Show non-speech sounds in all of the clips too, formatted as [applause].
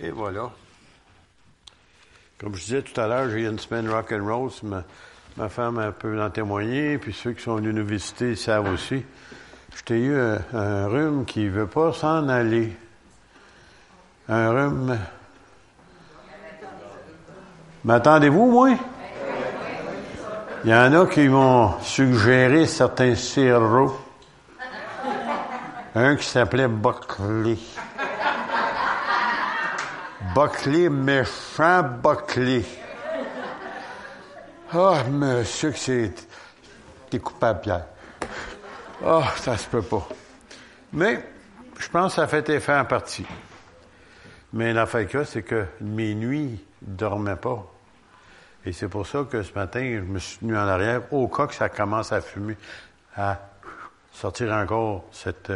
Et voilà. Comme je disais tout à l'heure, j'ai une semaine rock and roll. Ma, ma femme peut en témoigner, puis ceux qui sont venus nous visiter savent aussi. J'ai eu un, un, rhume qui ne veut pas s'en aller. Un rhume. M'attendez-vous, moi? Il y en a qui m'ont suggéré certains sirops. Un qui s'appelait Buckley. Buckley, méchant Buckley. Ah, monsieur, que c'est. T'es coupable, Pierre. Ah, ça se peut pas. Mais, je pense que ça fait effet en partie. Mais l'affaire que c'est que mes nuits ne dormaient pas. Et c'est pour ça que ce matin, je me suis tenu en arrière, au cas que ça commence à fumer, à sortir encore cette,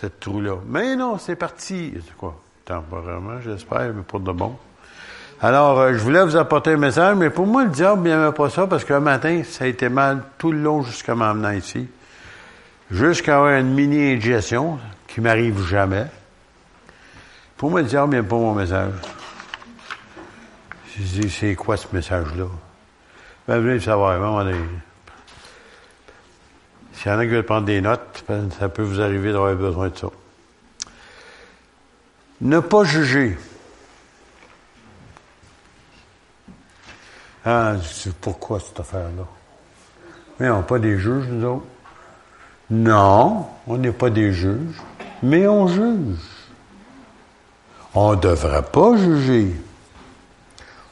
cette trou-là. Mais non, c'est parti. C'est quoi? Temporairement, j'espère, mais pour de bon. Alors, euh, je voulais vous apporter un message, mais pour moi, le diable n'aimait pas ça parce qu'un matin, ça a été mal tout le long jusqu'à m'emmener ici. Jusqu'à avoir une mini-ingestion qui m'arrive jamais. Pour moi, le diable n'aime pas mon message. Je c'est quoi ce message-là? Ben, venez le savoir, donné. S'il y en a qui veulent prendre des notes, ben, ça peut vous arriver d'avoir besoin de ça. Ne pas juger. Ah, pourquoi cette affaire-là? Mais on n'est pas des juges, nous autres. Non, on n'est pas des juges, mais on juge. On ne devrait pas juger.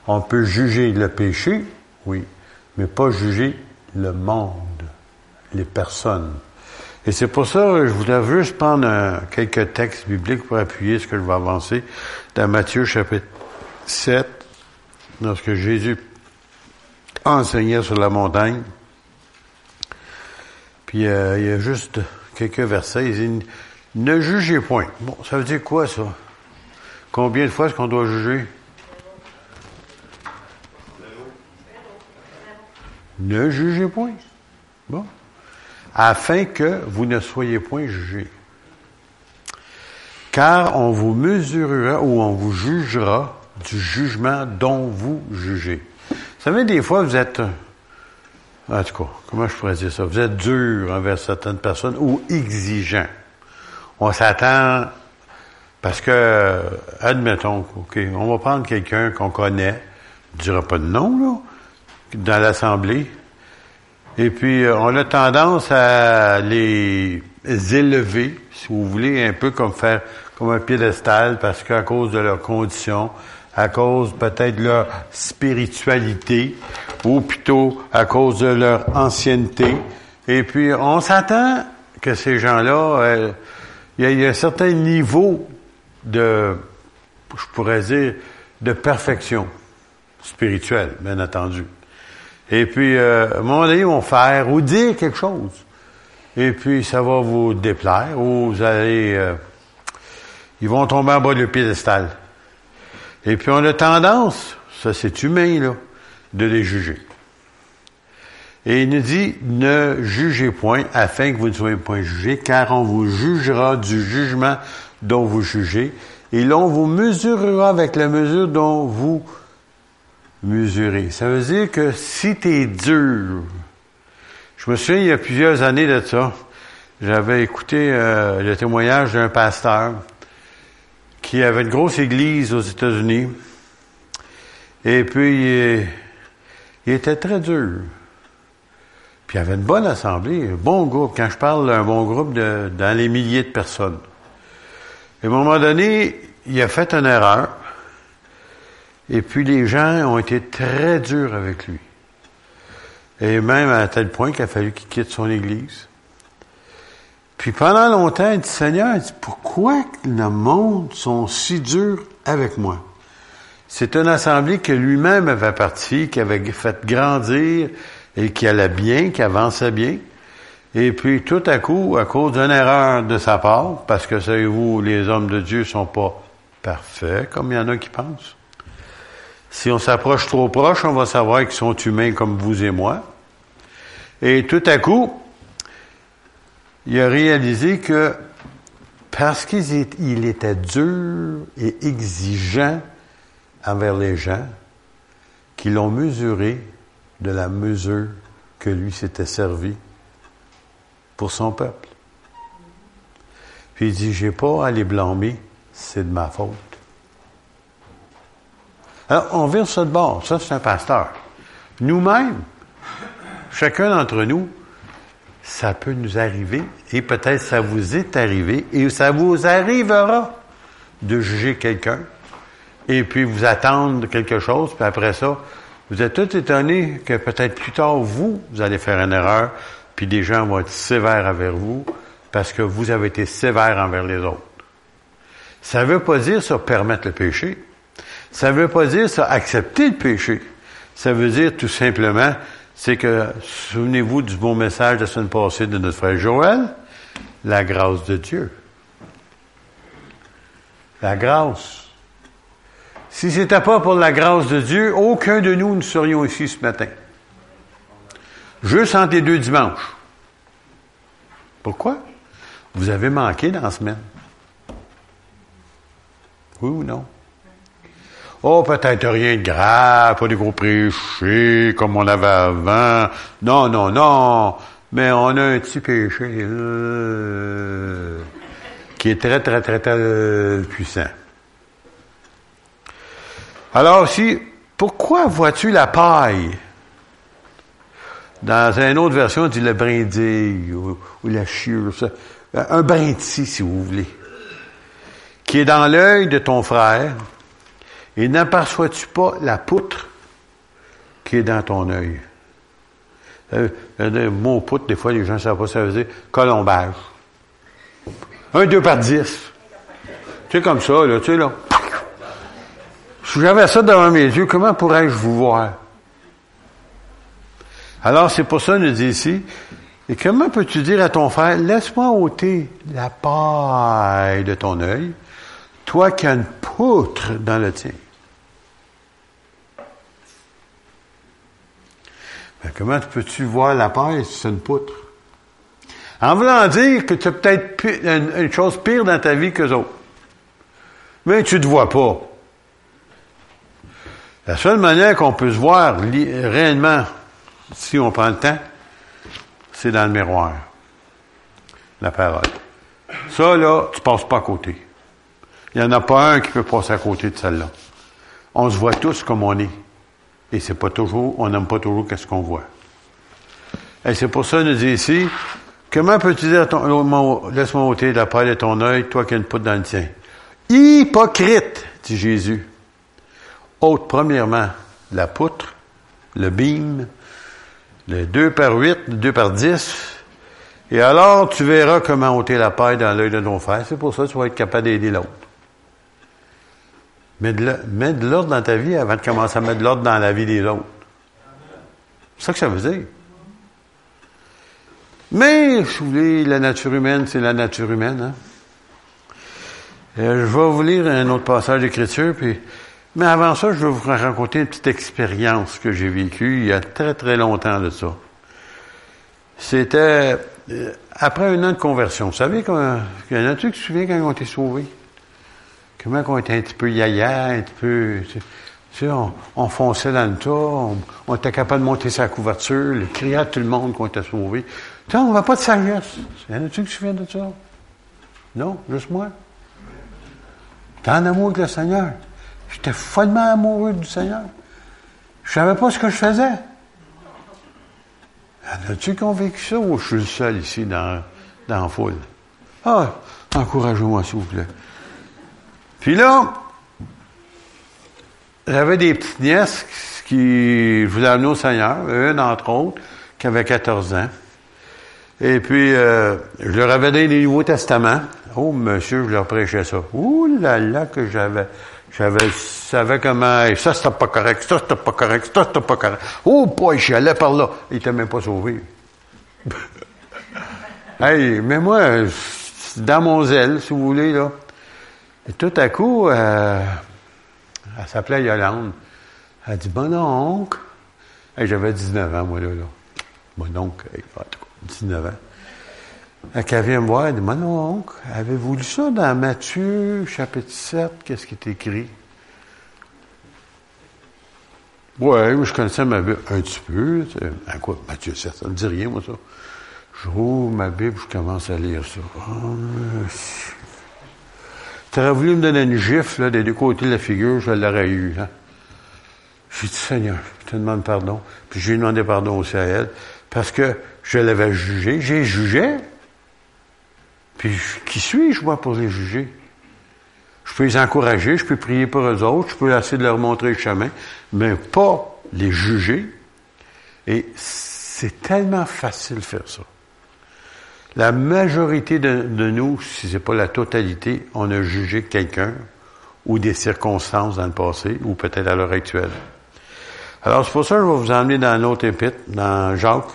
On peut juger le péché, oui, mais pas juger le monde, les personnes. Et c'est pour ça que je voulais juste prendre quelques textes bibliques pour appuyer ce que je vais avancer dans Matthieu chapitre 7, lorsque Jésus enseignait sur la montagne. Puis euh, il y a juste quelques versets. Il dit, ne jugez point. Bon, ça veut dire quoi ça? Combien de fois est-ce qu'on doit juger? Ne jugez point. Bon afin que vous ne soyez point jugés. Car on vous mesurera ou on vous jugera du jugement dont vous jugez. Vous savez, des fois, vous êtes, en tout cas, comment je pourrais dire ça? Vous êtes dur envers certaines personnes ou exigeant. On s'attend, parce que, admettons, OK, on va prendre quelqu'un qu'on connaît, on ne dira pas de nom, là, dans l'Assemblée, et puis, euh, on a tendance à les élever, si vous voulez, un peu comme faire comme un piédestal, parce qu'à cause de leurs conditions, à cause peut-être de leur spiritualité, ou plutôt à cause de leur ancienneté. Et puis, on s'attend que ces gens-là, euh, il y, a un certain niveau de, je pourrais dire, de perfection spirituelle, bien entendu. Et puis, euh, à un moment donné, ils vont faire ou dire quelque chose. Et puis, ça va vous déplaire ou vous allez... Euh, ils vont tomber en bas du piédestal. Et puis, on a tendance, ça c'est humain, là, de les juger. Et il nous dit, ne jugez point afin que vous ne soyez point jugés, car on vous jugera du jugement dont vous jugez, et l'on vous mesurera avec la mesure dont vous Ça veut dire que si tu es dur, je me souviens il y a plusieurs années de ça, j'avais écouté euh, le témoignage d'un pasteur qui avait une grosse église aux États-Unis. Et puis, il, était très dur. Puis il avait une bonne assemblée, un bon groupe. Quand je parle d'un bon groupe, dans les milliers de personnes. Et à un moment donné, il a fait une erreur. Et puis les gens ont été très durs avec lui. Et même à tel point qu'il a fallu qu'il quitte son église. Puis pendant longtemps, il dit, Seigneur, pourquoi le monde sont si durs avec moi? C'est une assemblée que lui-même avait parti, qui avait fait grandir et qui allait bien, qui avançait bien. Et puis tout à coup, à cause d'une erreur de sa part, parce que savez-vous, les hommes de Dieu sont pas parfaits, comme il y en a qui pensent. Si on s'approche trop proche, on va savoir qu'ils sont humains comme vous et moi. Et tout à coup, il a réalisé que Parce qu'il était dur et exigeant envers les gens qui l'ont mesuré de la mesure que lui s'était servi pour son peuple. Puis il dit, j'ai pas à les blâmer, c'est de ma faute. Alors, on vire ça de bord. Ça, c'est un pasteur. Nous-mêmes, chacun d'entre nous, ça peut nous arriver, et peut-être ça vous est arrivé, et ça vous arrivera de juger quelqu'un, et puis vous attendre quelque chose, puis après ça, vous êtes tout étonnés que peut-être plus tard, vous, vous allez faire une erreur, puis des gens vont être sévères envers vous, parce que vous avez été sévère envers les autres. Ça ne veut pas dire ça permettre le péché. Ça ne veut pas dire ça accepter le péché. Ça veut dire tout simplement, c'est que, souvenez-vous du bon message de la semaine passée de notre frère Joël, la grâce de Dieu. La grâce. Si ce n'était pas pour la grâce de Dieu, aucun de nous ne serions ici ce matin. Juste entre les deux dimanches. Pourquoi? Vous avez manqué dans la semaine. Oui ou non? Oh, peut-être rien de grave, pas de gros péchés comme on avait avant. Non, non, non. Mais on a un petit péché euh, qui est très, très, très, très puissant. Alors aussi, pourquoi vois-tu la paille? Dans une autre version, on dit le brindille ou, la chiure. Un brindille, si vous voulez. Qui est dans l'œil de ton frère et n'aperçois-tu pas la poutre qui est dans ton œil? Euh, le mot poutre, des fois, les gens ne savent pas ça veut dire colombage. Un, deux par dix. Tu sais, comme ça, là, tu sais, là. Si j'avais ça devant mes yeux, comment pourrais-je vous voir? Alors, c'est pour ça, nous dit ici, et comment peux-tu dire à ton frère, laisse-moi ôter la paille de ton œil, toi qui as une poutre dans le tien? Comment peux-tu voir la paille si c'est une poutre? En voulant dire que tu as peut-être une, chose pire dans ta vie que autres. Mais tu ne te vois pas. La seule manière qu'on peut se voir réellement, si on prend le temps, c'est dans le miroir. La parole. Ça, là, tu passes pas à côté. Il n'y en a pas un qui peut passer à côté de celle-là. On se voit tous comme on est. Et c'est pas toujours, on n'aime pas toujours qu'est-ce qu'on voit. Et c'est pour ça qu'il nous dit ici, comment peux-tu dire, laisse-moi ôter la paille de ton œil, toi qui as une poutre dans le tien? Hypocrite, dit Jésus. Ôte premièrement la poutre, le bîme, le 2 par 8, le 2 par 10, et alors tu verras comment ôter la paille dans l'œil de ton frère. C'est pour ça que tu vas être capable d'aider l'autre. Mets de l'ordre dans ta vie avant de commencer à mettre de l'ordre dans la vie des autres. C'est ça que ça veut dire. Mais, si vous voulez, la nature humaine, c'est la nature humaine. Hein? Euh, je vais vous lire un autre passage d'écriture, puis mais avant ça, je vais vous raconter une petite expérience que j'ai vécue il y a très très longtemps de ça. C'était euh, après un an de conversion. Vous savez, qu'il y en a-tu qui se souviennent quand ont été sauvés? Comment qu'on était un petit peu yaya, un petit peu... Tu sais, on, fonçait dans le tas, on, était capable de monter sa couverture, le crier à tout le monde qu'on était sauvé. Tu on va pas de sagesse. Y en a-tu qui se souviennent de ça? Non, juste moi? T'es en amour avec le Seigneur. J'étais follement amoureux du Seigneur. Je savais pas ce que je faisais. As-tu qui ont vécu ça? Ou je suis le seul ici dans, dans la foule? Ah, encouragez-moi, s'il vous plaît. Puis là, j'avais des petites nièces qui voulaient amener au Seigneur, une entre autres, qui avait 14 ans. Et puis, euh, je leur avais donné les Nouveaux Testaments. Oh, monsieur, je leur prêchais ça. Ouh là là, que j'avais, j'avais, savais comment, ça c'était pas correct, ça c'était pas correct, ça c'était pas correct. Oh, boy, j'allais par là. Il était même pas sauvé. [laughs] hey, mais moi, dans mon zèle, si vous voulez, là, et tout à coup, euh, elle s'appelait Yolande. Elle dit, bon oncle. J'avais 19 ans, moi, là. là. Mon oncle, 19 ans. Elle vient me voir, elle dit, mon oncle, avez-vous lu ça dans Matthieu, chapitre 7? Qu'est-ce qui est écrit? Ouais, je connaissais ma Bible un petit peu. Sais. quoi, Matthieu 7, ça ne dit rien, moi, ça. Je rouvre ma Bible, je commence à lire ça. Oh, tu aurais voulu me donner une gifle là, des deux côtés de la figure, je l'aurais eu. Hein? J'ai dit, Seigneur, je te demande pardon. Puis j'ai demandé pardon aussi à elle, parce que je l'avais jugé. J'ai jugé. Puis qui suis-je, moi, pour les juger? Je peux les encourager, je peux prier pour eux autres, je peux essayer de leur montrer le chemin, mais pas les juger. Et c'est tellement facile de faire ça. La majorité de, nous, si ce n'est pas la totalité, on a jugé quelqu'un ou des circonstances dans le passé ou peut-être à l'heure actuelle. Alors c'est pour ça que je vais vous emmener dans un autre épître, dans Jacques.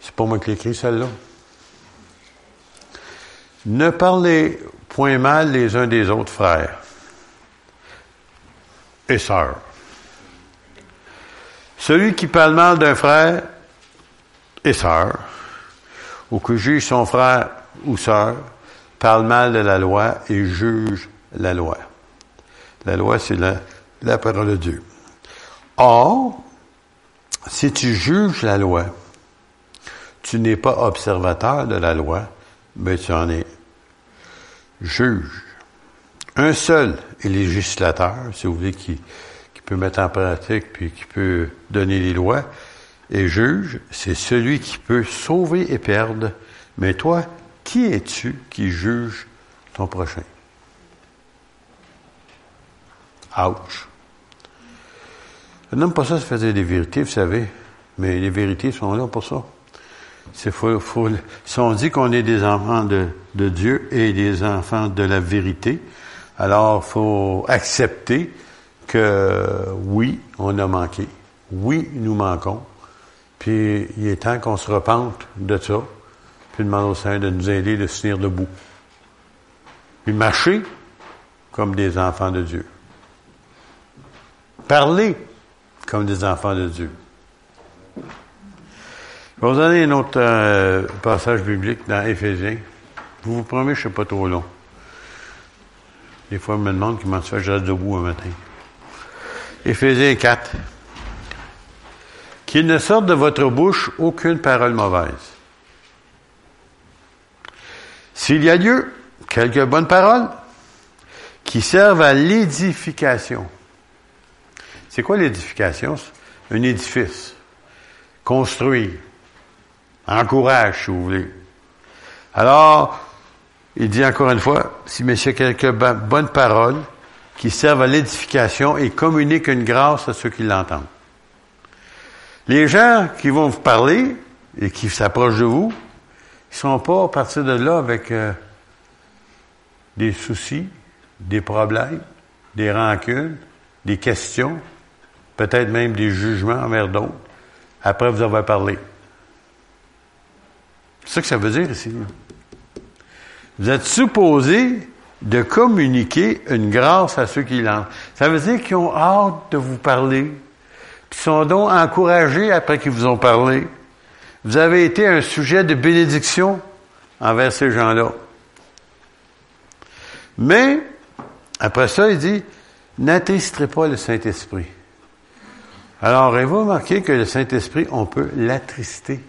C'est pas moi qui l'écris celle-là. Ne parlez point mal les uns des autres frères et sœurs. Celui qui parle mal d'un frère et sœur ou que juge son frère ou sœur, parle mal de la loi et juge la loi. La loi, c'est la, parole de Dieu. Or, si tu juges la loi, tu n'es pas observateur de la loi, mais tu en es juge. Un seul est législateur, si vous voulez, qui, qui peut mettre en pratique puis qui peut donner les lois, et juge, c'est celui qui peut sauver et perdre. Mais toi, qui es-tu qui juge ton prochain? Ouch. Je n'aime pas ça, se faisait des vérités, vous savez. Mais les vérités sont là pour ça. C'est si on dit qu'on est des enfants de, de, Dieu et des enfants de la vérité, alors faut accepter que oui, on a manqué. Oui, nous manquons. Puis il est temps qu'on se repente de ça, puis demander au Seigneur de nous aider de se tenir debout. Puis marcher comme des enfants de Dieu. Parler comme des enfants de Dieu. Je vais vous donner un autre euh, passage biblique dans Éphésiens. Vous vous promets, je ne suis pas trop long. Des fois, on me demande comment se fait je reste debout un matin. Éphésiens 4 qu'il ne sorte de votre bouche aucune parole mauvaise. S'il y a lieu, quelques bonnes paroles qui servent à l'édification. C'est quoi l'édification? Un édifice. Construit. Encourage, si vous voulez. Alors, il dit encore une fois, si monsieur quelques bonnes paroles qui servent à l'édification et communiquent une grâce à ceux qui l'entendent. Les gens qui vont vous parler et qui s'approchent de vous, ils ne sont pas à partir de là avec euh, des soucis, des problèmes, des rancunes, des questions, peut-être même des jugements envers d'autres, après vous avoir parlé. C'est ça que ça veut dire ici. Vous êtes supposé de communiquer une grâce à ceux qui l'ont. Ça veut dire qu'ils ont hâte de vous parler, qui sont donc encouragés après qu'ils vous ont parlé. Vous avez été un sujet de bénédiction envers ces gens-là. Mais, après ça, il dit, n'attristerez pas le Saint-Esprit. Alors, avez-vous remarqué que le Saint-Esprit, on peut l'attrister?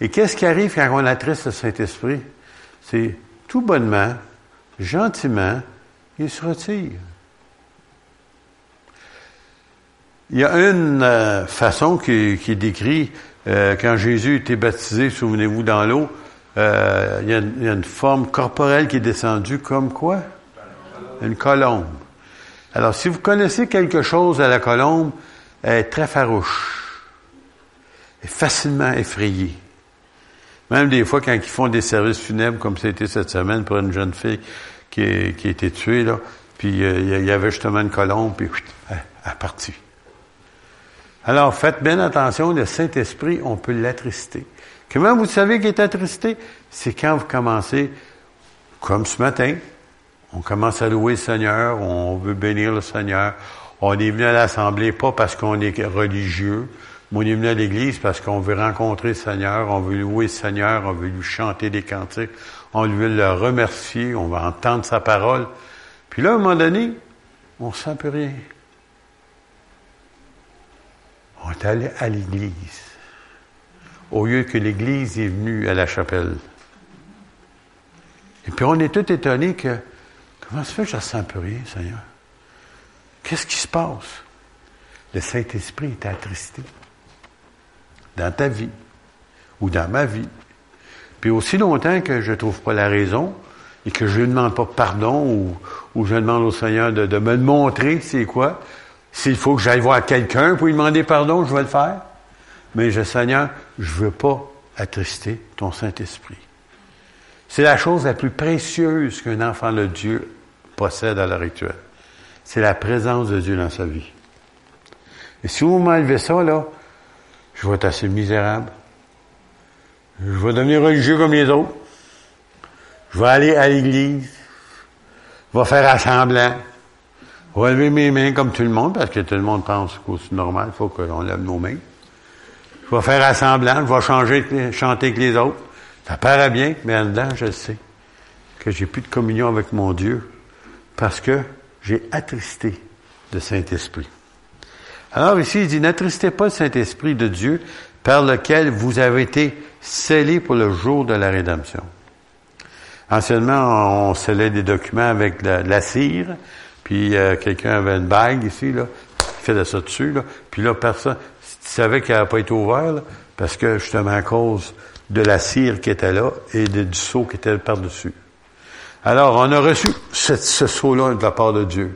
Et qu'est-ce qui arrive quand on attriste le Saint-Esprit? C'est tout bonnement, gentiment, il se retire. Il y a une euh, façon qui, qui décrit euh, quand Jésus était baptisé, souvenez-vous, dans l'eau, euh, il, y a, une forme corporelle qui est descendue comme quoi? Une colombe. Alors, si vous connaissez quelque chose à la colombe, elle est très farouche. Elle est facilement effrayée. Même des fois, quand ils font des services funèbres, comme c'était cette semaine pour une jeune fille qui, a été tuée, là, puis il y avait justement une colombe, puis elle est partie. Alors, faites bien attention, le Saint-Esprit, on peut l'attrister. Comment vous savez qu'il est attristé? C'est quand vous commencez, comme ce matin, on commence à louer le Seigneur, on veut bénir le Seigneur. On est venu à l'Assemblée pas parce qu'on est religieux, Moi, on est venu à l'église parce qu'on veut rencontrer le Seigneur, on veut louer le Seigneur, on veut lui chanter des cantiques, on veut le remercier, on va entendre sa parole. Puis là, à un moment donné, on sent plus rien. On est allé à l'église. Au lieu que l'église est venue à la chapelle. Et puis on est tout étonné que, comment se fait que je ne sens plus rien, Seigneur? Qu'est-ce qui se passe? Le Saint-Esprit est attristé dans ta vie ou dans ma vie. Puis aussi longtemps que je ne trouve pas la raison et que je ne demande pas pardon ou, je demande au Seigneur de, de me montrer c'est quoi, s'il faut que j'aille voir quelqu'un pour lui demander pardon, je vais le faire. Mais je, Seigneur, je ne veux pas attrister ton Saint-Esprit. C'est la chose la plus précieuse qu'un enfant de Dieu possède à l'heure actuelle. C'est la présence de Dieu dans sa vie. Et si vous m'enlevez ça, là, je vais être assez misérable. Je vais devenir religieux comme les autres. Je vais aller à l'église. Je vais faire assemblant. Vais lever mes mains comme tout le monde, parce que tout le monde pense que c'est normal, il faut qu'on lève nos mains. Je vais faire assemblant, je vais changer, chanter avec les autres. Ça paraît bien, mais en dedans, je sais que j'ai plus de communion avec mon Dieu parce que j'ai attristé le Saint-Esprit. Alors ici, il dit, n'attristez pas le Saint-Esprit de Dieu par lequel vous avez été scellés pour le jour de la rédemption. Anciennement, on scellait des documents avec la, cire, puis euh, quelqu'un avait une bague ici, là, il faisait ça dessus, là, puis là, personne, tu savais qu'elle n'avait pas été ouverte, parce que justement à cause de la cire qui était là et du seau qui était par-dessus. Alors, on a reçu ce, seau-là de la part de Dieu.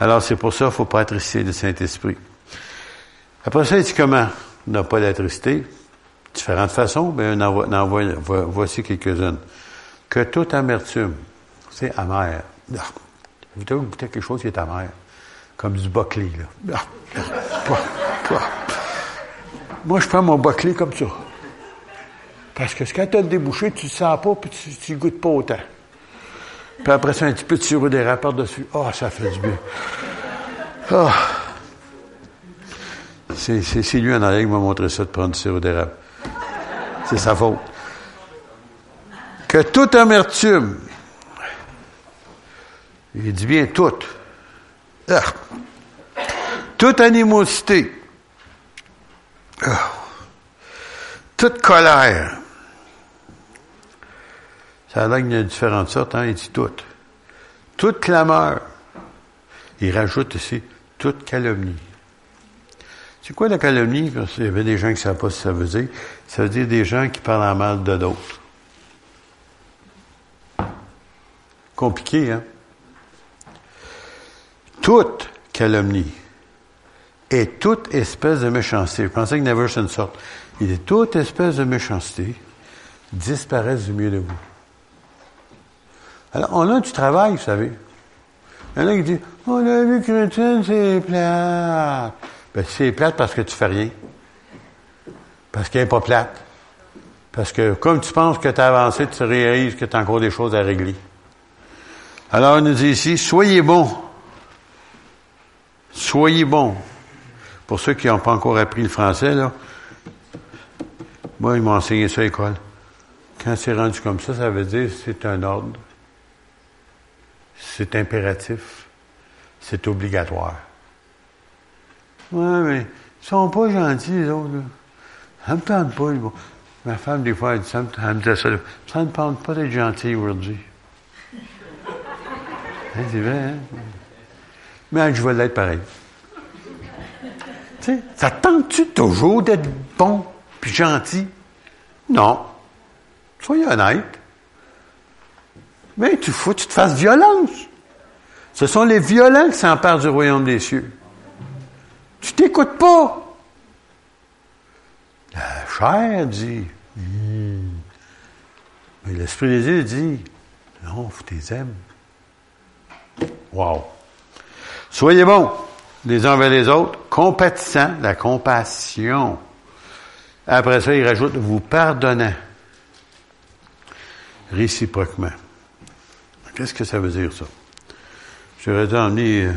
Alors, c'est pour ça qu'il ne faut pas attrister le Saint-Esprit. Après ça, il dit comment ne pas l'attrister? Différentes façons, mais on en, voici quelques-unes. Que toute amertume, c'est amer. Vous devez goûter quelque chose qui est amer, comme du boclé, là. Ah, Moi, je prends mon boclé comme ça. Parce que quand tu as le débouché, tu ne sens pas, puis tu ne goûtes pas autant. Puis après ça, un petit peu de sirop d'érable par-dessus. Ah, ça fait du bien. Ah. C'est, c'est, lui en arrière qui m'a montré ça de prendre du sirop d'érable. C'est sa faute. Que toute amertume, il dit bien toute, ah. toute animosité, ah. toute colère, ça a l'air qu'il y a différentes sortes, hein, il dit toutes. Toute clameur. Il rajoute ici toute calomnie. C'est quoi la calomnie? Parce qu'il y avait des gens qui ne savent pas ce que ça veut dire. Ça veut dire des gens qui parlent en mal de d'autres. Compliqué, hein? Toute calomnie et toute espèce de méchanceté. Je pensais que never une sorte. Il dit toute espèce de méchanceté disparaissent du milieu de vous. Alors, on a du travail, vous savez. Il y en a qui disent, oh, la vie chrétienne, c'est plate. Ben, c'est plate parce que tu fais rien. Parce qu'elle n'est pas plate. Parce que comme tu penses que tu as avancé, tu réalises que tu as encore des choses à régler. Alors, on nous dit ici, soyez bons. Soyez bons. Pour ceux qui n'ont pas encore appris le français, là, moi, ils m'ont enseigné ça à l'école. Quand c'est rendu comme ça, ça veut dire c'est un ordre c'est impératif, c'est obligatoire. Oui, mais ils sont pas gentils, les autres. Là. Ça me tente pas. Ma femme, des fois, elle, dit, elle me dit ça. Ça ne tente pas d'être gentil aujourd'hui. [laughs] Hein, c'est vrai, hein? Mais je vais l'être pareil. Tu sais, ça tente-tu toujours d'être bon puis gentil? Non. Soyez honnête. Mais tu faut que tu te fasses violence. Ce sont les violents qui s'emparent du royaume des cieux. Tu t'écoutes pas. La chair dit, hmm. mais l'Esprit des yeux dit, non, faut tes aimes. Wow. Soyez bons les uns vers les autres, compatissants, la compassion. Après ça, il rajoute, vous pardonnant réciproquement. Qu'est-ce que ça veut dire, ça? J'aurais dû emmener euh,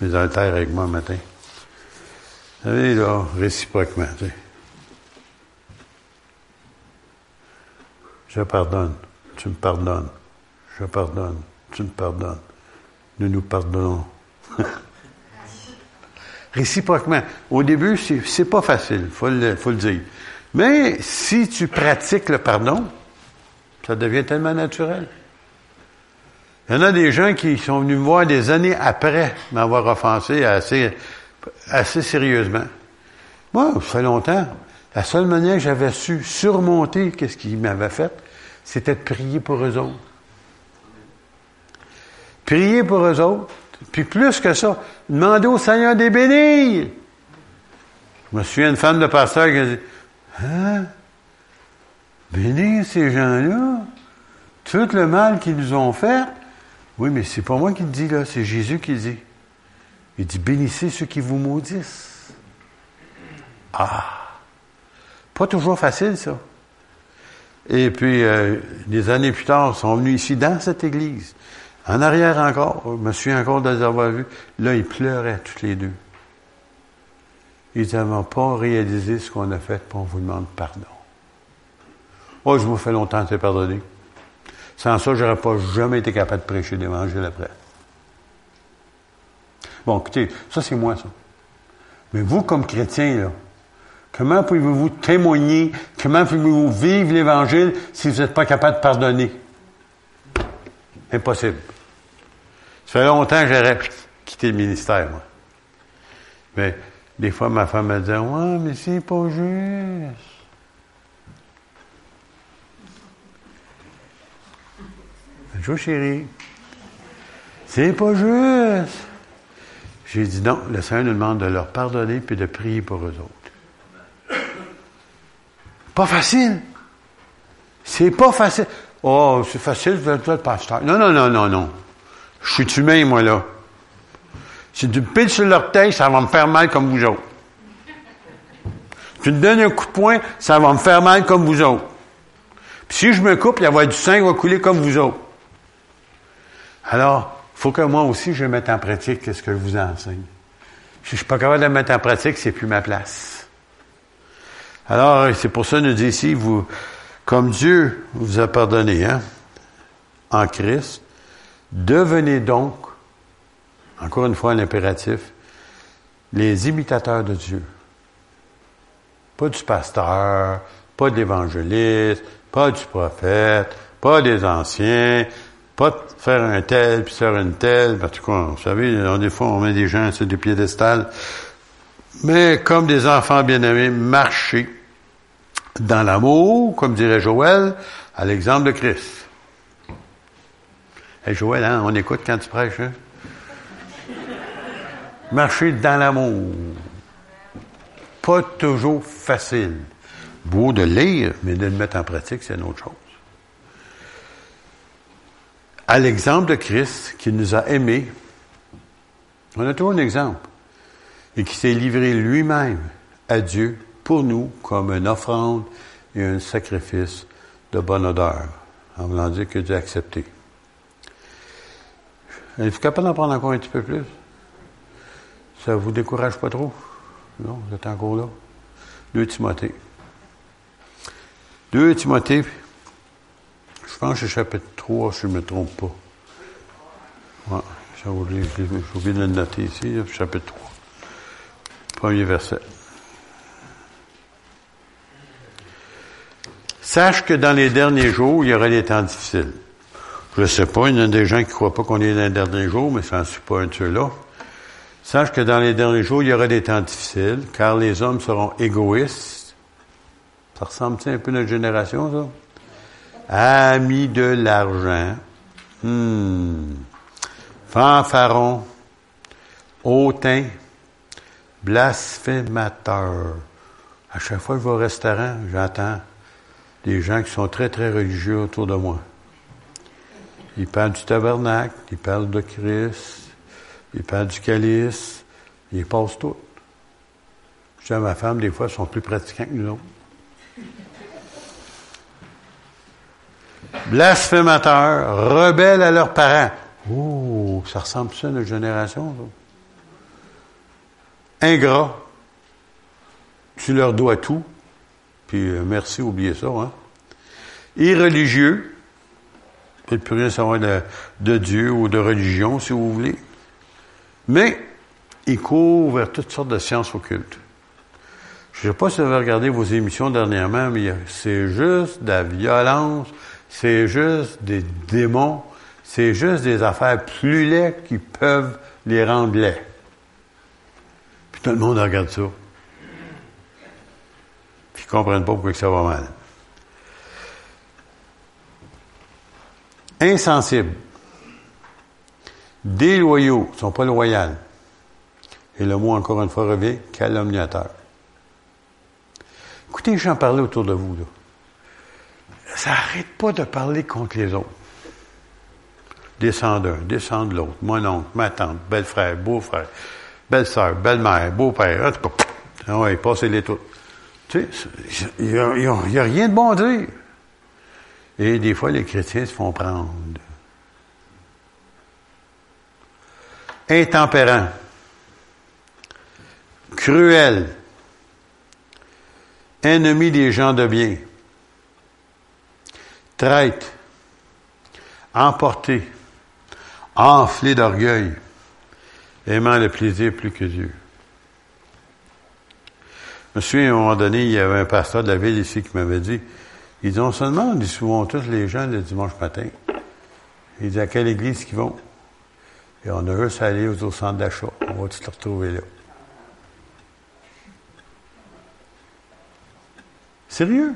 mes haltères avec moi le matin. Vous savez, là, réciproquement. Tu sais. Je pardonne, tu me pardonnes. Je pardonne, tu me pardonnes. Nous nous pardonnons. [laughs] Réciproquement. Au début, c'est pas facile, il faut le, dire. Mais si tu pratiques le pardon, ça devient tellement naturel. Il y en a des gens qui sont venus me voir des années après m'avoir offensé assez, sérieusement. Moi, ça fait longtemps. La seule manière que j'avais su surmonter qu'est-ce qu'ils m'avaient fait, c'était de prier pour eux autres. Prier pour eux autres. Puis plus que ça, demander au Seigneur des bénir. Je me souviens d'une femme de pasteur qui a dit, hein? Bénir ces gens-là? Tout le mal qu'ils nous ont fait? Oui, mais c'est pas moi qui le dis là, c'est Jésus qui le dit. Il dit, bénissez ceux qui vous maudissent. Ah! Pas toujours facile, ça. Et puis, euh, des années plus tard, ils sont venus ici, dans cette église. En arrière encore, je me souviens encore de les avoir vus. Là, ils pleuraient tous les deux. Ils n'avaient pas réalisé ce qu'on a fait, pour vous demande pardon. Oh, je vous fais longtemps de pardonner. Sans ça, je n'aurais pas jamais été capable de prêcher l'évangile après. Bon, écoutez, ça c'est moi, ça. Mais vous, comme chrétien, là, comment pouvez-vous témoigner, comment pouvez-vous vivre l'Évangile si vous n'êtes pas capable de pardonner? Impossible. Ça fait longtemps que j'aurais quitté le ministère, moi. Mais des fois, ma femme me disait, ouais, mais c'est pas juste. Bonjour, chérie. C'est pas juste. J'ai dit non, le Seigneur nous demande de leur pardonner puis de prier pour eux autres. Pas facile. C'est pas facile. Oh, c'est facile, vous êtes le pasteur. Non, non, non, non, non. Je suis humain, moi, là. Si tu me piles sur l'orteil, ça va me faire mal comme vous autres. Tu me donnes un coup de poing, ça va me faire mal comme vous autres. Puis si je me coupe, il va y avoir du sang qui va couler comme vous autres. Alors, il faut que moi aussi, je mette en pratique ce que je vous enseigne. Si je ne suis pas capable de le mettre en pratique, c'est plus ma place. Alors, c'est pour ça, nous dit ici, vous, comme Dieu vous a pardonné, hein, en Christ, Devenez donc, encore une fois un impératif, les imitateurs de Dieu. Pas du pasteur, pas de l'évangéliste, pas du prophète, pas des anciens, pas de faire un tel puis faire une telle. En tout cas, vous savez, des fois, on met des gens sur des piédestals. Mais comme des enfants bien-aimés, marchez dans l'amour, comme dirait Joël, à l'exemple de Christ. Hey Joël, hein, on écoute quand tu prêches. Hein? Marcher dans l'amour. Pas toujours facile. Beau de lire, mais de le mettre en pratique, c'est une autre chose. À l'exemple de Christ, qui nous a aimés, on a toujours un exemple, et qui s'est livré lui-même à Dieu pour nous comme une offrande et un sacrifice de bonne odeur, en voulant dire que Dieu a accepté. Êtes-vous capable d'en prendre encore un petit peu plus? Ça vous décourage pas trop? Non, vous êtes encore là? Deux Timothée. Deux Timothée, je pense que c'est chapitre 3, si je ne me trompe pas. Ouais, j'ai oublié de le noter ici, chapitre 3. Premier verset. Sache que dans les derniers jours, il y aura des temps difficiles. Je ne sais pas, il y en a des gens qui ne croient pas qu'on est dans les derniers jours, mais ça ne suis pas un de ceux-là. Sache que dans les derniers jours, il y aura des temps difficiles, car les hommes seront égoïstes. Ça ressemble un peu à notre génération, ça? Amis de l'argent. Hmm. Fanfarons. Hautains. Blasphémateurs. À chaque fois que je vais au restaurant, j'entends des gens qui sont très, très religieux autour de moi. Il parle du tabernacle, il parle de Christ, il parle du calice, il passe tout. Je dis à ma femme, des fois, ils sont plus pratiquants que nous autres. Blasphémateurs, rebelles à leurs parents. Oh, ça ressemble ça à notre génération, ça. Ingrats, tu leur dois tout, puis euh, merci, oubliez ça, hein. Irreligieux, peut-être plus rien savoir de, Dieu ou de religion, si vous voulez. Mais, il court vers toutes sortes de sciences occultes. Je ne sais pas si vous avez regardé vos émissions dernièrement, mais c'est juste de la violence, c'est juste des démons, c'est juste des affaires plus laides qui peuvent les rendre laids. Puis tout le monde regarde ça. Puis ils ne comprennent pas pourquoi ça va mal. Insensibles. Déloyaux, ne sont pas loyaux. Et le mot, encore une fois, revient, calomniateur. Écoutez gens parler autour de vous. Là. Ça n'arrête pas de parler contre les autres. Descend d'un, descend de l'autre. Mon oncle, ma tante, belle-frère, beau-frère, belle-sœur, belle-mère, beau-père. En ouais, passez-les toutes. Tu sais, il n'y a, rien de bon à dire. Et des fois, les chrétiens se font prendre. Intempérant. Cruel ennemi des gens de bien, traite, emporté, enflé d'orgueil, aimant le plaisir plus que Dieu. Je me souviens, à un moment donné, il y avait un pasteur de la ville ici qui m'avait dit, ils dit, on demande souvent tous les gens le dimanche matin. Il dit, à quelle église qu'ils vont? Et on a juste à aller au centre d'achat. On va tous se retrouver là. Sérieux?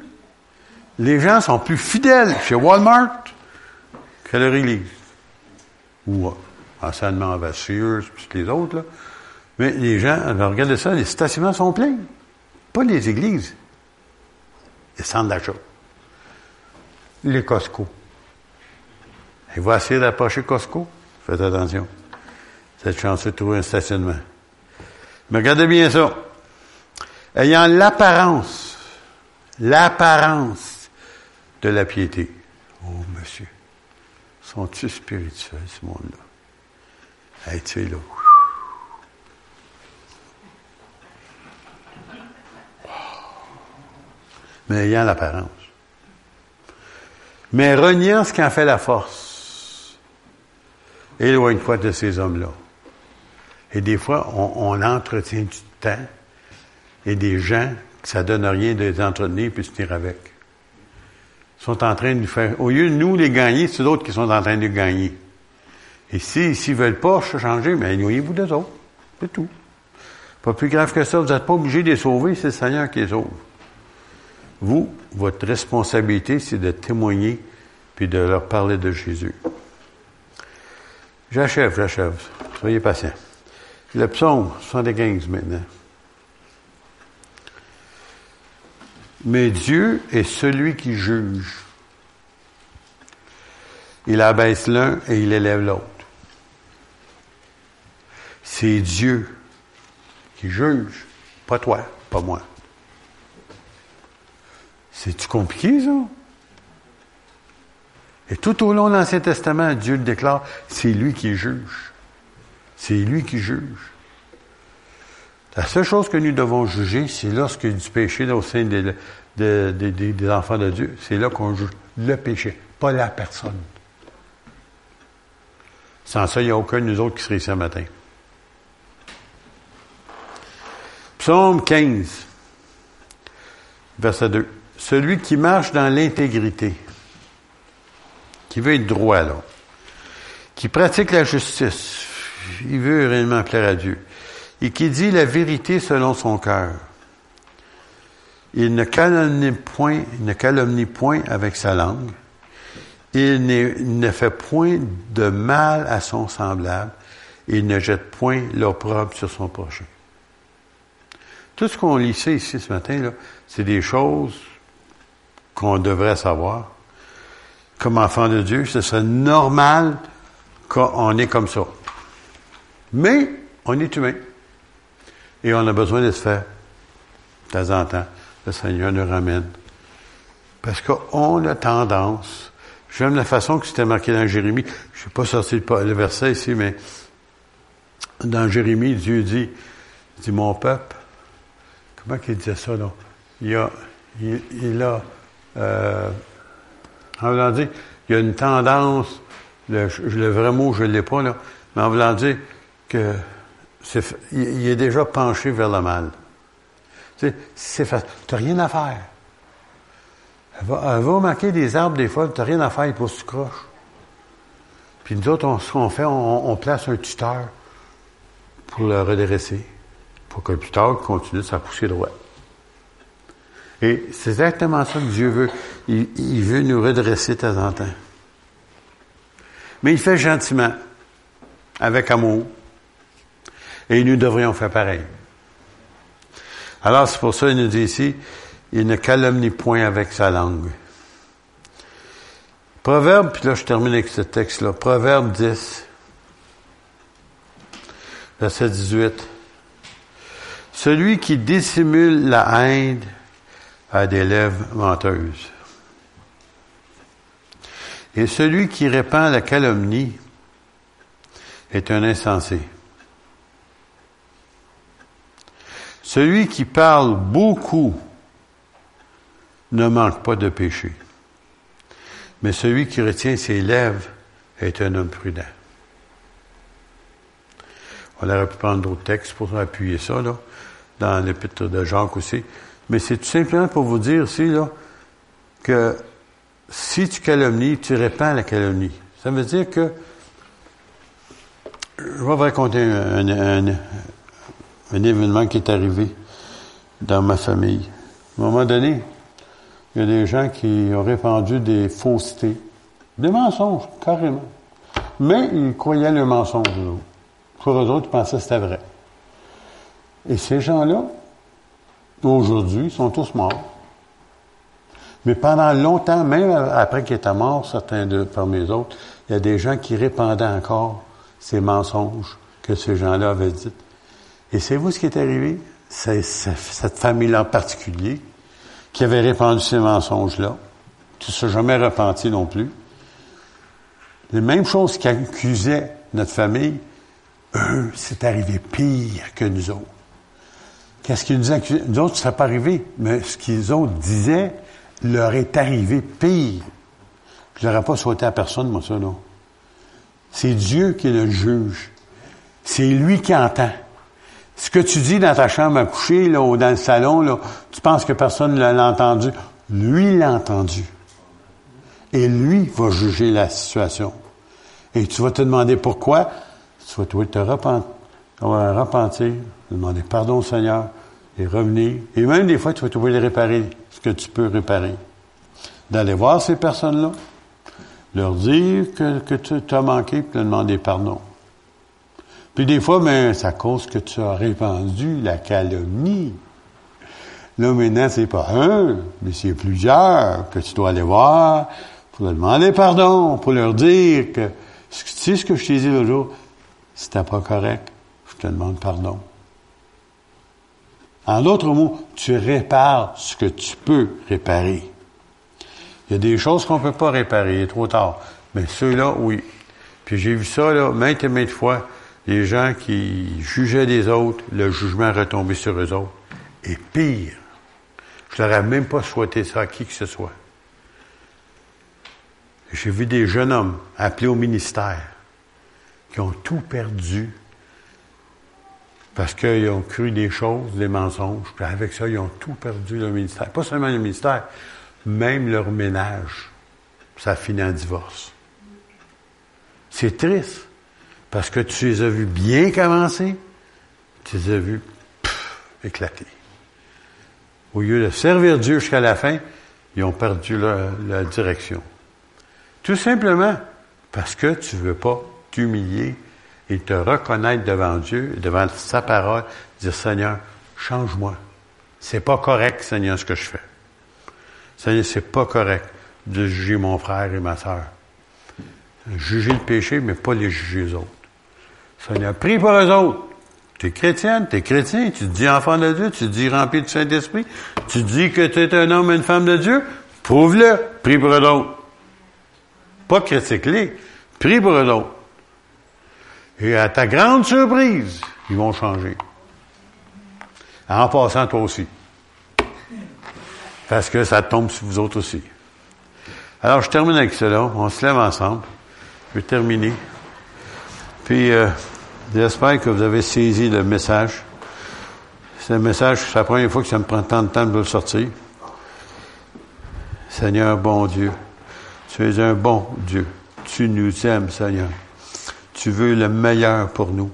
Les gens sont plus fidèles chez Walmart que leur église. Ou enseignement avec Sears, puis les autres, là. Mais les gens, regardez ça, les stationnements sont pleins. Pas les églises. Les centres d'achat. Les Costco. Ils vont essayer d'approcher Costco. Faites attention. Cette chance de trouver un stationnement. Mais regardez bien ça. Ayant l'apparence l'apparence de la piété. Oh, monsieur, sont-ils spirituels, ce monde-là? Hey, tu es là. Mais ayant l'apparence. Mais reniant ce qui en fait la force. Éloigne-toi de ces hommes-là. Et des fois, on, entretient du temps et des gens ça donne rien de les entretenir puis se tenir avec. Ils sont en train de faire, au lieu de nous les gagner, c'est d'autres qui sont en train de gagner. Et s'ils si, ne veulent pas changer, mais éloignez-vous des autres. C'est tout. Pas plus grave que ça, vous n'êtes pas obligé de les sauver, c'est le Seigneur qui les sauve. Vous, votre responsabilité, c'est de témoigner puis de leur parler de Jésus. J'achève, j'achève. Soyez patients. Le psaume 75 maintenant. Mais Dieu est celui qui juge. Il abaisse l'un et il élève l'autre. C'est Dieu qui juge, pas toi, pas moi. C'est-tu compliqué, ça? Et tout au long de l'Ancien Testament, Dieu le déclare, c'est lui qui juge. C'est lui qui juge. La seule chose que nous devons juger, c'est lorsque du péché au sein des, enfants de Dieu. C'est là qu'on juge le péché, pas la personne. Sans ça, il n'y a aucun de nous autres qui serait ici ce matin. Psaume 15, verset 2. Celui qui marche dans l'intégrité, qui veut être droit, là, qui pratique la justice, il veut réellement plaire à Dieu et qui dit la vérité selon son cœur. Il ne calomnie point, ne calomnie point avec sa langue. Il ne fait point de mal à son semblable. Il ne jette point l'opprobre sur son prochain. Tout ce qu'on lit ici ce matin, là, c'est des choses qu'on devrait savoir. Comme enfant de Dieu, ce serait normal qu'on est comme ça. Mais on est humain. Et on a besoin de se faire. De temps en temps, le Seigneur nous ramène. Parce qu'on a tendance, j'aime la façon que c'était marqué dans Jérémie, je ne sais pas sorti le verset ici, mais dans Jérémie, Dieu dit, dit, mon peuple, comment qu'il disait ça, là? Il a, il a, euh, en voulant dire, il y a une tendance, le, vrai mot, je ne l'ai pas, là, mais en voulant dire que il est déjà penché vers le mal. Tu. Tu n'as rien à faire. Elle va, elle va remarquer des arbres, des fois, tu n'as rien à faire, il pousse tu croches. Puis nous autres, on, ce qu'on fait, on, place un tuteur pour le redresser, pour que le tuteur continue sa poussée droite. Et c'est exactement ça que Dieu veut. Il, veut nous redresser de temps en temps. Mais il fait gentiment, avec amour. Et nous devrions faire pareil. Alors c'est pour ça qu'il nous dit ici, il ne calomnie point avec sa langue. Proverbe, puis là je termine avec ce texte-là. Proverbe 10, verset 18. Celui qui dissimule la haine a des lèvres menteuses. Et celui qui répand la calomnie est un insensé. Celui qui parle beaucoup ne manque pas de péché. Mais celui qui retient ses lèvres est un homme prudent. On aurait pu prendre d'autres textes pour appuyer ça, là, dans l'épître de Jacques aussi. Mais c'est tout simplement pour vous dire aussi, là, que si tu calomnies, tu répands la calomnie. Ça veut dire que, je vais vous raconter un, événement qui est arrivé dans ma famille. À un moment donné, il y a des gens qui ont répandu des faussetés, des mensonges, carrément. Mais ils croyaient le mensonge, Pour eux autres, ils pensaient que c'était vrai. Et ces gens-là, aujourd'hui, sont tous morts. Mais pendant longtemps, même après qu'ils étaient morts, certains de parmi les autres, il y a des gens qui répandaient encore ces mensonges que ces gens-là avaient dit. Et c'est vous ce qui est arrivé? C'est cette famille-là en particulier qui avait répandu ces mensonges-là, qui ne s'est jamais repenti non plus. Les mêmes choses qui accusaient notre famille, eux, c'est arrivé pire que nous autres. Qu'est-ce qu'ils nous accusaient? Nous autres, ça n'est pas arrivé, mais ce qu'ils autres disaient leur est arrivé pire. Je n'aurais pas souhaité à personne, moi, ça, non. C'est Dieu qui le juge. C'est lui qui entend. Ce que tu dis dans ta chambre à coucher, là, ou dans le salon, là, tu penses que personne ne l'a entendu. Lui l'a entendu. Et lui va juger la situation. Et tu vas te demander pourquoi? Tu vas te repentir, repentir, demander pardon au Seigneur et revenir. Et même des fois, tu vas trouver les réparer, ce que tu peux réparer. D'aller voir ces personnes-là, leur dire que, que tu as manqué, puis leur demander pardon. Puis des fois, c'est à cause que tu as répandu la calomnie. Là, maintenant, c'est pas un, mais c'est plusieurs que tu dois aller voir pour leur demander pardon, pour leur dire que, tu sais ce que je t'ai dit l'autre jour, c'était pas correct, te demande pardon. En d'autres mots, tu répares ce que tu peux réparer. Il y a des choses qu'on ne peut pas réparer, il est trop tard. Mais ceux-là, oui. Puis j'ai vu ça, là, maintes et maintes fois les gens qui jugeaient les autres, le jugement retombé sur eux autres. Et pire, je n'aurais même pas souhaité ça à qui que ce soit. J'ai vu des jeunes hommes appelés au ministère qui ont tout perdu parce qu'ils ont cru des choses, des mensonges, puis avec ça, ils ont tout perdu le ministère. Pas seulement le ministère, même leur ménage. Ça finit en divorce. C'est triste. Parce que tu les as vus bien commencer, tu les as vus éclater. Au lieu de servir Dieu jusqu'à la fin, ils ont perdu la, direction. Tout simplement parce que tu ne veux pas t'humilier et te reconnaître devant Dieu, devant sa parole, dire Seigneur, change-moi. C'est pas correct, Seigneur, ce que je fais. Seigneur, c'est pas correct de juger mon frère et ma sœur. Juger le péché, mais pas les juger les autres. Seigneur, prie pour eux autres. Tu es chrétienne, tu es chrétien, tu te dis enfant de Dieu, tu te dis rempli du Saint-Esprit, tu te dis que tu es un homme et une femme de Dieu, prouve-le, prie pour eux autres. Pas critique-les, prie pour eux autres. Et à ta grande surprise, ils vont changer. En passant, toi aussi. Parce que ça tombe sur vous autres aussi. Alors, je termine avec cela. On se lève ensemble. Je vais terminer. Puis, euh, j'espère que vous avez saisi le message. C'est un message, c'est la première fois que ça me prend tant de temps de le sortir. Seigneur, bon Dieu, tu es un bon Dieu. Tu nous aimes, Seigneur. Tu veux le meilleur pour nous.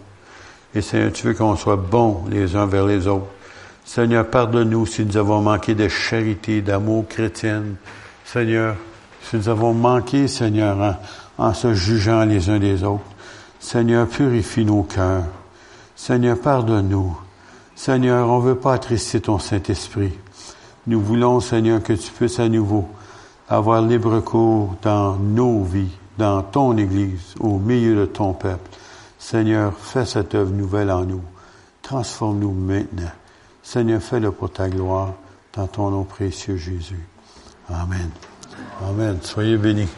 Et Seigneur, tu veux qu'on soit bons les uns vers les autres. Seigneur, pardonne-nous si nous avons manqué de charité, d'amour chrétien. Seigneur, si nous avons manqué, Seigneur, en, en se jugeant les uns des autres. Seigneur, purifie nos cœurs. Seigneur, pardonne-nous. Seigneur, on ne veut pas attrister ton Saint-Esprit. Nous voulons, Seigneur, que tu puisses à nouveau avoir libre cours dans nos vies, dans ton Église, au milieu de ton peuple. Seigneur, fais cette œuvre nouvelle en nous. Transforme-nous maintenant. Seigneur, fais-le pour ta gloire, dans ton nom précieux Jésus. Amen. Amen. Soyez bénis.